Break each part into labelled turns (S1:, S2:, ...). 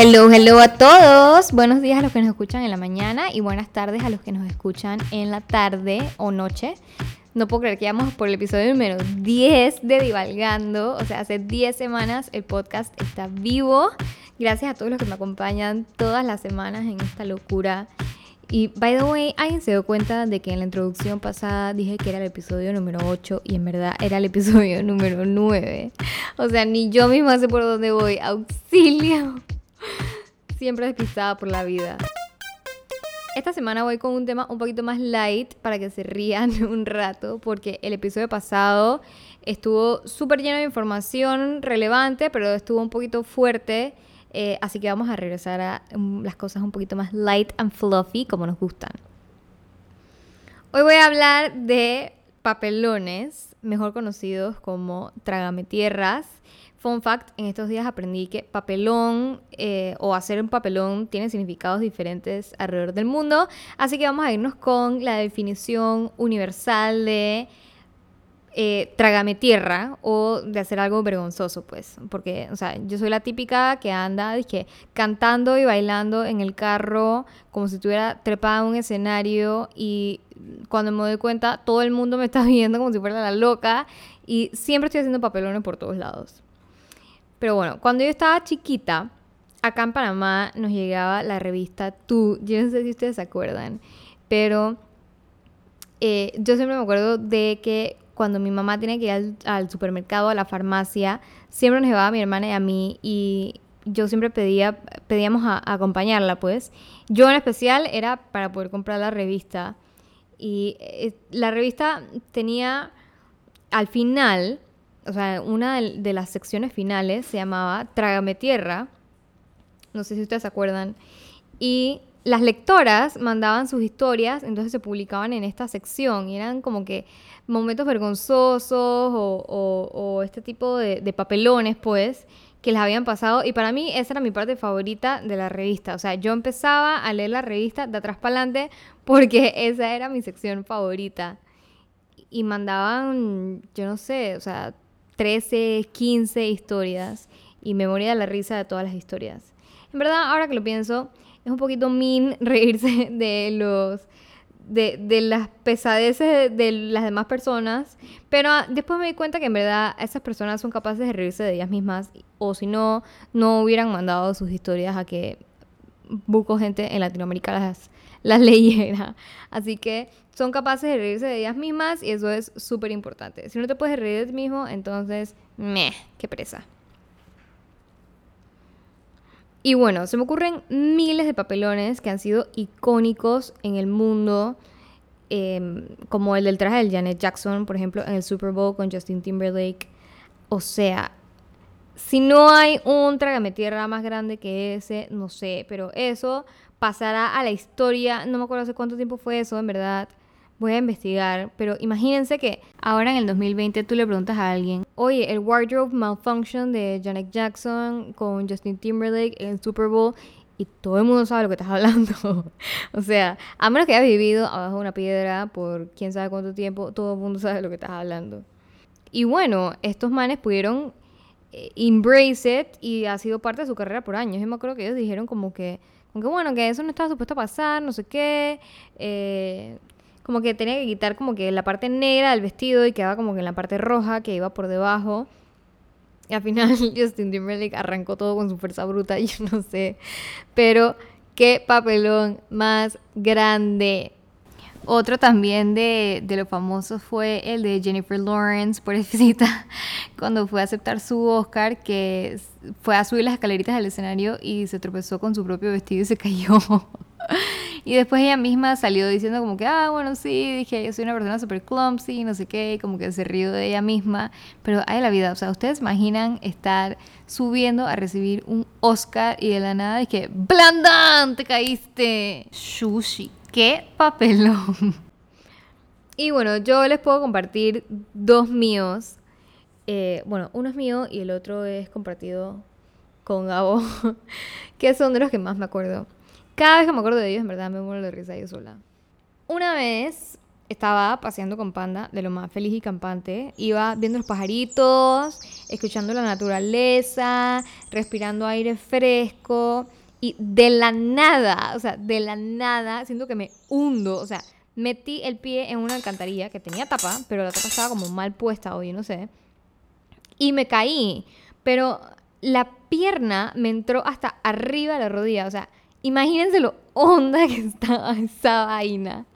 S1: Hello, hello a todos. Buenos días a los que nos escuchan en la mañana y buenas tardes a los que nos escuchan en la tarde o noche. No puedo creer que vamos por el episodio número 10 de Divalgando. O sea, hace 10 semanas el podcast está vivo. Gracias a todos los que me acompañan todas las semanas en esta locura. Y, by the way, ¿alguien se dio cuenta de que en la introducción pasada dije que era el episodio número 8 y en verdad era el episodio número 9? O sea, ni yo misma sé por dónde voy. ¡Auxilio! Siempre despistada por la vida. Esta semana voy con un tema un poquito más light para que se rían un rato, porque el episodio pasado estuvo súper lleno de información relevante, pero estuvo un poquito fuerte. Eh, así que vamos a regresar a um, las cosas un poquito más light and fluffy, como nos gustan. Hoy voy a hablar de papelones, mejor conocidos como trágame tierras. Fun fact, en estos días aprendí que papelón eh, o hacer un papelón tiene significados diferentes alrededor del mundo, así que vamos a irnos con la definición universal de eh, trágame tierra o de hacer algo vergonzoso, pues, porque, o sea, yo soy la típica que anda, dije, cantando y bailando en el carro como si estuviera trepada en un escenario y cuando me doy cuenta todo el mundo me está viendo como si fuera la loca y siempre estoy haciendo papelones por todos lados. Pero bueno, cuando yo estaba chiquita, acá en Panamá nos llegaba la revista Tú. Yo no sé si ustedes se acuerdan, pero eh, yo siempre me acuerdo de que cuando mi mamá tenía que ir al, supermercado, a la farmacia, siempre nos llevaba a mi hermana y a mí y yo siempre pedía, pedíamos acompañarla, pues. Yo en especial era para poder comprar la revista. Y eh, la revista tenía al final o sea, una de las secciones finales se llamaba Trágame Tierra. No sé si ustedes se acuerdan. Y las lectoras mandaban sus historias, entonces se publicaban en esta sección y eran como que momentos vergonzosos o, este tipo de, de, papelones, pues, que les habían pasado. Y para mí esa era mi parte favorita de la revista. O sea, yo empezaba a leer la revista de atrás para adelante porque esa era mi sección favorita. Y mandaban, yo no sé, o sea, 13, 15 historias y me moría de la risa de todas las historias. En verdad, ahora que lo pienso, es un poquito min reírse de los de, las pesadeces de, las demás personas, pero ah, después me di cuenta que en verdad esas personas son capaces de reírse de ellas mismas o si no, no hubieran mandado sus historias a que buco gente en Latinoamérica las, las leyera. Así que son capaces de reírse de ellas mismas y eso es súper importante. Si no te puedes reír de ti mismo, entonces, meh, qué presa. Y bueno, se me ocurren miles de papelones que han sido icónicos en el mundo, em, como el del traje de Janet Jackson, por ejemplo, en el Super Bowl con Justin Timberlake. O sea, si no hay un tierra más grande que ese, no sé, pero eso pasará a la historia. No me acuerdo hace cuánto tiempo fue eso, en verdad. Voy a investigar, pero imagínense que ahora en el 2020 tú le preguntas a alguien, oye, el wardrobe malfunction de Janet Jackson con Justin Timberlake en el Super Bowl, y todo el mundo sabe lo que estás hablando. o sea, a menos que hayas vivido abajo de una piedra por quién sabe cuánto tiempo, todo el mundo sabe lo que estás hablando. Y bueno, estos manes pudieron eh, embrace it y ha sido parte de su carrera por años. Yo me acuerdo que ellos dijeron como que, como que bueno, que eso no estaba supuesto a pasar, no sé qué. Eh, como que tenía que quitar como que la parte negra del vestido y quedaba como que en la parte roja que iba por debajo. Y al final Justin Timberlake arrancó todo con su fuerza bruta, yo no sé. Pero qué papelón más grande. Otro también de, de los famosos fue el de Jennifer Lawrence, por pobrecita, cuando fue a aceptar su Oscar, que fue a subir las escaleritas del escenario y se tropezó con su propio vestido y se cayó. Y después ella misma salió diciendo como que, ah, bueno, sí, dije, yo soy una persona súper clumsy, no sé qué, como que se rió de ella misma. Pero hay la vida, o sea, ustedes imaginan estar subiendo a recibir un Oscar y de la nada es que, ¡Blandan! ¡Te caíste! ¡Sushi! ¡Qué papelón! Y bueno, yo les puedo compartir dos míos. Eh, bueno, uno es mío y el otro es compartido con Gabo, que son de los que más me acuerdo. Cada vez que me acuerdo de ellos, en verdad me muero de risa yo sola. Una vez estaba paseando con Panda de lo más feliz y campante. Iba viendo los pajaritos, escuchando la naturaleza, respirando aire fresco. Y de la nada, o sea, de la nada, siento que me hundo. O sea, metí el pie en una alcantarilla que tenía tapa, pero la tapa estaba como mal puesta o yo no sé. Y me caí. Pero la pierna me entró hasta arriba de la rodilla. O sea, imagínense lo honda que estaba esa vaina.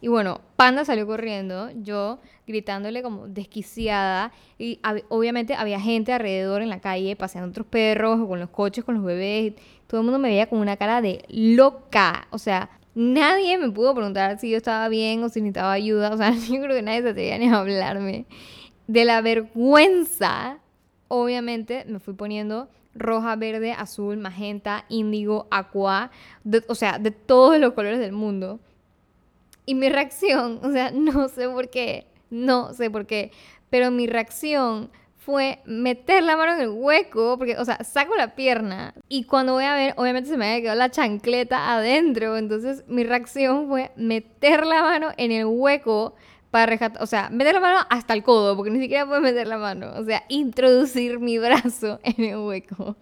S1: Y bueno, Panda salió corriendo, yo gritándole como desquiciada. Y obviamente había gente alrededor en la calle, paseando otros perros, con los coches, con los bebés. Todo el mundo me veía con una cara de loca. O sea, nadie me pudo preguntar si yo estaba bien o si necesitaba ayuda. O sea, yo creo que nadie se atrevía ni a hablarme. De la vergüenza, obviamente me fui poniendo roja, verde, azul, magenta, índigo, aqua, o sea, de todos los colores del mundo. Y mi reacción, o sea, no sé por qué, no sé por qué, pero mi reacción fue meter la mano en el hueco, porque, o sea, saco la pierna y cuando voy a ver, obviamente se me había quedado la chancleta adentro, entonces mi reacción fue meter la mano en el hueco para rescatar, o sea, meter la mano hasta el codo, porque ni siquiera puedo meter la mano, o sea, introducir mi brazo en el hueco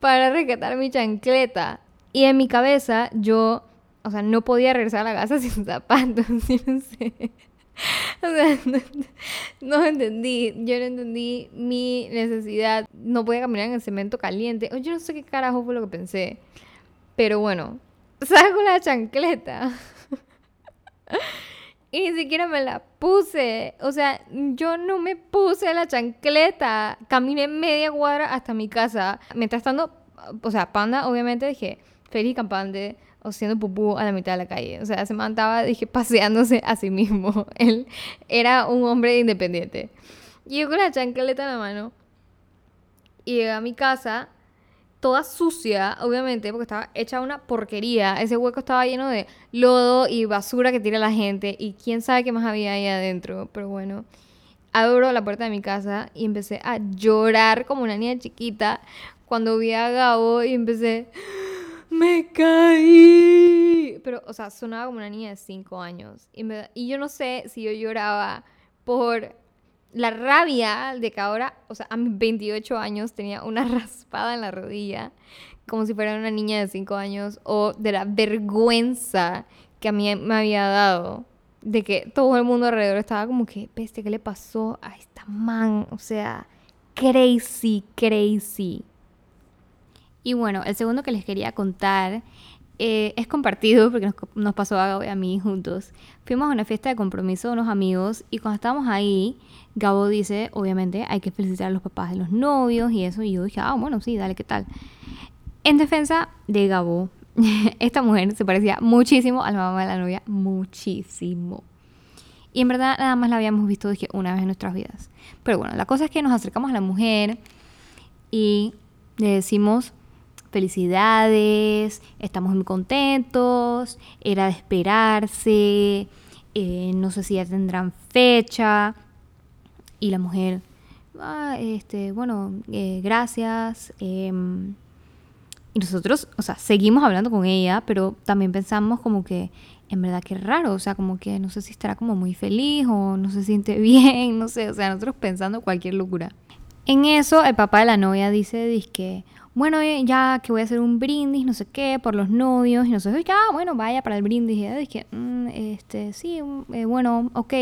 S1: para rescatar mi chancleta. Y en mi cabeza yo o sea, no podía regresar a la casa sin zapatos, no sé. O sea, no, entendí, yo no entendí mi necesidad, no podía caminar en el cemento caliente, yo no sé qué carajo fue lo que pensé, pero bueno, saco la chancleta y ni siquiera me la puse, o sea, yo no me puse la chancleta, caminé media cuadra hasta mi casa, mientras tanto, o sea, panda, obviamente dije, feliz campante, o haciendo pupú a la mitad de la calle. O sea, se mandaba, dije, paseándose a sí mismo. Él era un hombre independiente. Y yo con la chancleta en la mano. Y llegué a mi casa, toda sucia, obviamente, porque estaba hecha una porquería. Ese hueco estaba lleno de lodo y basura que tira la gente. Y quién sabe qué más había ahí adentro. Pero bueno, abro la puerta de mi casa y empecé a llorar como una niña chiquita cuando vi a Gabo y empecé me caí. Pero, o sea, sonaba como una niña de 5 años. Y, y yo no sé si yo lloraba por la rabia de que ahora, o sea, a mis 28 años tenía una raspada en la rodilla, como si fuera una niña de 5 años, o de la vergüenza que a mí me había dado, de que todo el mundo alrededor estaba como que, peste, ¿qué le pasó a esta man? O sea, crazy, crazy. Y bueno, el segundo que les quería contar eh, es compartido porque nos, pasó a Gabo y a mí juntos. Fuimos a una fiesta de compromiso de unos amigos y cuando estábamos ahí, Gabo dice, obviamente, hay que felicitar a los papás de los novios y eso. Y yo dije, ah, bueno, sí, dale, ¿qué tal? En defensa de Gabo, esta mujer se parecía muchísimo a la mamá de la novia, muchísimo. Y en verdad nada más la habíamos visto dije, una vez en nuestras vidas. Pero bueno, la cosa es que nos acercamos a la mujer y le decimos, felicidades, estamos muy contentos, era de esperarse, eh, no sé si ya tendrán fecha. Y la mujer, ah, este, bueno, eh, gracias. Em, y nosotros, o sea, seguimos hablando con ella, pero también pensamos como que, en verdad que raro, o sea, como que no sé si estará como muy feliz o no se siente bien, no sé, o sea, nosotros pensando cualquier locura. En eso, el papá de la novia dice, dice bueno, eh, ya que voy a hacer un brindis, no sé qué, por los novios, y nosotros, ya, ah, bueno, vaya para el brindis. Y dije, mm, este, sí, mm, eh, bueno, ok.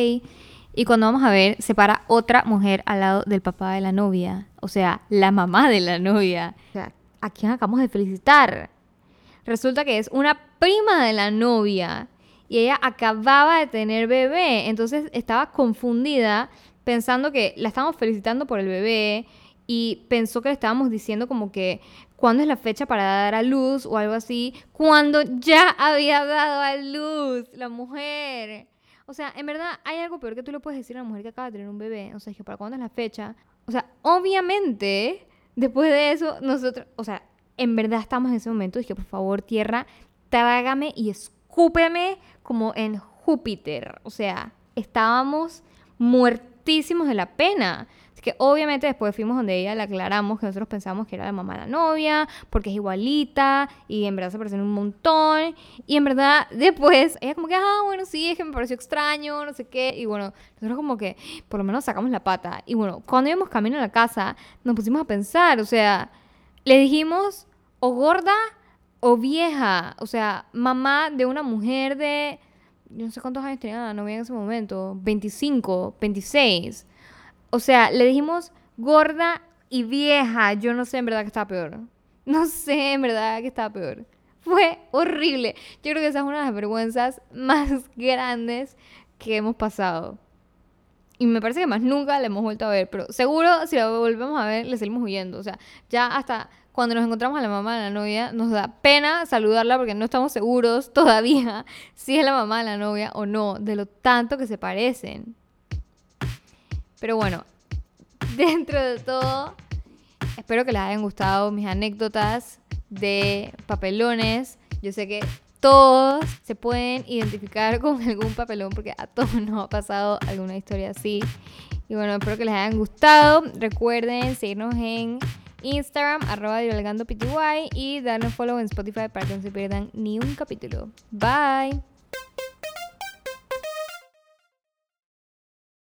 S1: Y cuando vamos a ver, se para otra mujer al lado del papá de la novia, o sea, la mamá de la novia. O sea, ¿a quién acabamos de felicitar? Resulta que es una prima de la novia y ella acababa de tener bebé, entonces estaba confundida pensando que la estábamos felicitando por el bebé y pensó que le estábamos diciendo como que cuándo es la fecha para dar a luz o algo así, cuando ya había dado a luz la mujer. O sea, en verdad hay algo peor que tú le puedes decir a una mujer que acaba de tener un bebé. O sea, es que para cuándo es la fecha. O sea, obviamente, después de eso, nosotros, o sea, en verdad estamos en ese momento. Dije, por favor, tierra, trágame y escúpeme como en Júpiter. O sea, estábamos de la pena que obviamente después fuimos donde ella le aclaramos que nosotros pensamos que era la mamá de la novia, porque es igualita y en verdad se parecen un montón. Y en verdad después ella como que, ah, bueno, sí, es que me pareció extraño, no sé qué. Y bueno, nosotros como que por lo menos sacamos la pata. Y bueno, cuando íbamos camino a la casa, nos pusimos a pensar, o sea, le dijimos o gorda o vieja, o sea, mamá de una mujer de, yo no sé cuántos años tenía la novia en ese momento, 25, 26. O sea, le dijimos gorda y vieja, yo no sé en verdad que estaba peor. No sé en verdad que estaba peor. Fue horrible. Yo creo que esa es una de las vergüenzas más grandes que hemos pasado. Y me parece que más nunca la hemos vuelto a ver. Pero seguro si la volvemos a ver, le seguimos huyendo. O sea, ya hasta cuando nos encontramos a la mamá de la novia, nos da pena saludarla porque no estamos seguros todavía si es la mamá de la novia o no, de lo tanto que se parecen. Pero bueno, dentro de todo, espero que les hayan gustado mis anécdotas de papelones. Yo sé que todos se pueden identificar con algún papelón porque a todos nos ha pasado alguna historia así. Y bueno, espero que les hayan gustado. Recuerden seguirnos en Instagram, arroba pty y darle follow en Spotify para que no se pierdan ni un capítulo. Bye.